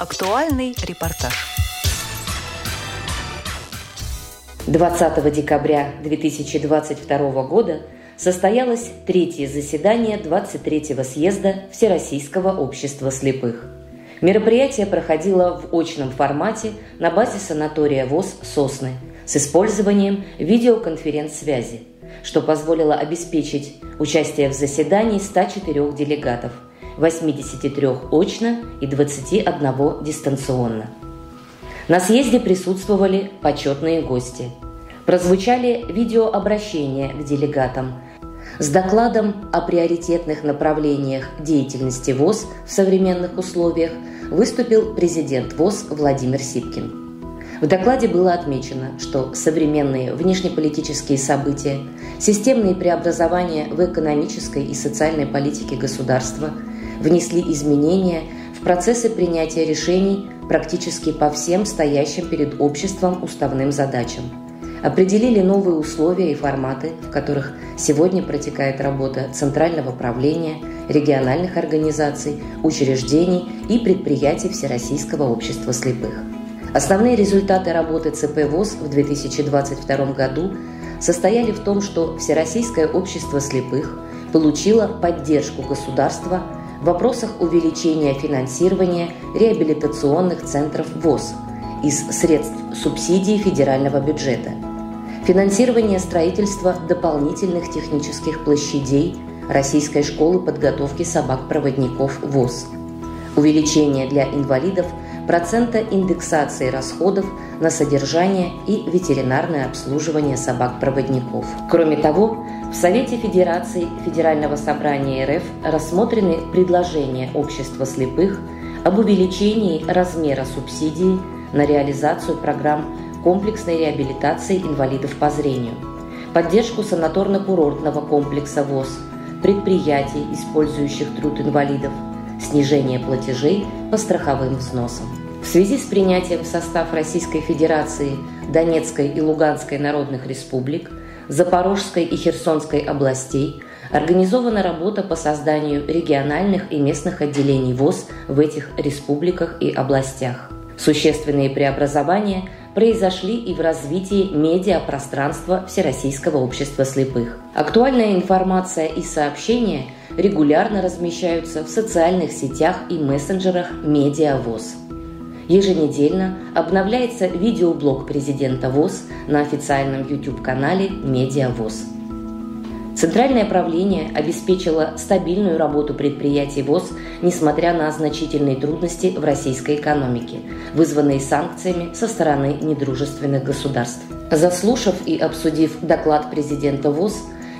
Актуальный репортаж. 20 декабря 2022 года состоялось третье заседание 23-го съезда Всероссийского общества слепых. Мероприятие проходило в очном формате на базе санатория ВОЗ «Сосны» с использованием видеоконференц-связи, что позволило обеспечить участие в заседании 104 делегатов – 83 очно и 21 дистанционно. На съезде присутствовали почетные гости. Прозвучали видеообращения к делегатам с докладом о приоритетных направлениях деятельности ВОЗ в современных условиях выступил президент ВОЗ Владимир Сипкин. В докладе было отмечено, что современные внешнеполитические события, системные преобразования в экономической и социальной политике государства – внесли изменения в процессы принятия решений практически по всем стоящим перед обществом уставным задачам. Определили новые условия и форматы, в которых сегодня протекает работа Центрального правления, региональных организаций, учреждений и предприятий Всероссийского общества слепых. Основные результаты работы ЦП ВОЗ в 2022 году состояли в том, что Всероссийское общество слепых получило поддержку государства в вопросах увеличения финансирования реабилитационных центров ВОЗ из средств субсидий федерального бюджета, финансирование строительства дополнительных технических площадей Российской школы подготовки собак-проводников ВОЗ, увеличение для инвалидов процента индексации расходов на содержание и ветеринарное обслуживание собак-проводников. Кроме того, в Совете Федерации Федерального собрания РФ рассмотрены предложения общества слепых об увеличении размера субсидий на реализацию программ комплексной реабилитации инвалидов по зрению, поддержку санаторно-курортного комплекса ВОЗ, предприятий, использующих труд инвалидов, снижение платежей по страховым взносам. В связи с принятием в состав Российской Федерации Донецкой и Луганской народных республик – Запорожской и Херсонской областей организована работа по созданию региональных и местных отделений ВОЗ в этих республиках и областях. Существенные преобразования произошли и в развитии медиапространства Всероссийского общества слепых. Актуальная информация и сообщения регулярно размещаются в социальных сетях и мессенджерах «Медиавоз». Еженедельно обновляется видеоблог президента ВОЗ на официальном YouTube-канале «Медиавоз». Центральное правление обеспечило стабильную работу предприятий ВОЗ, несмотря на значительные трудности в российской экономике, вызванные санкциями со стороны недружественных государств. Заслушав и обсудив доклад президента ВОЗ,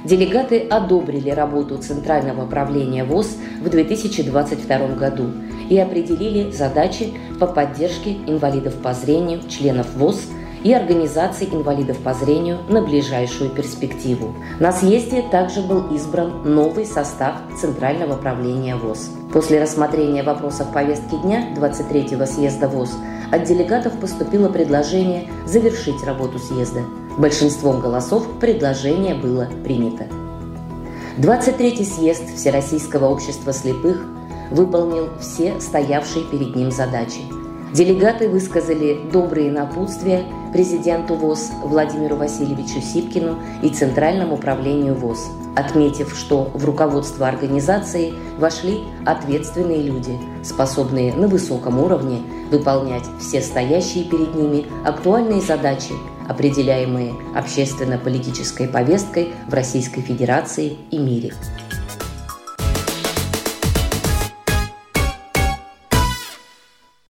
делегаты одобрили работу Центрального правления ВОЗ в 2022 году и определили задачи по поддержке инвалидов по зрению, членов ВОЗ и организаций инвалидов по зрению на ближайшую перспективу. На съезде также был избран новый состав Центрального правления ВОЗ. После рассмотрения вопросов повестки дня 23-го съезда ВОЗ от делегатов поступило предложение завершить работу съезда. Большинством голосов предложение было принято. 23-й съезд Всероссийского общества слепых выполнил все стоявшие перед ним задачи. Делегаты высказали добрые напутствия президенту ВОЗ Владимиру Васильевичу Сипкину и Центральному управлению ВОЗ, отметив, что в руководство организации вошли ответственные люди, способные на высоком уровне выполнять все стоящие перед ними актуальные задачи, определяемые общественно-политической повесткой в Российской Федерации и мире.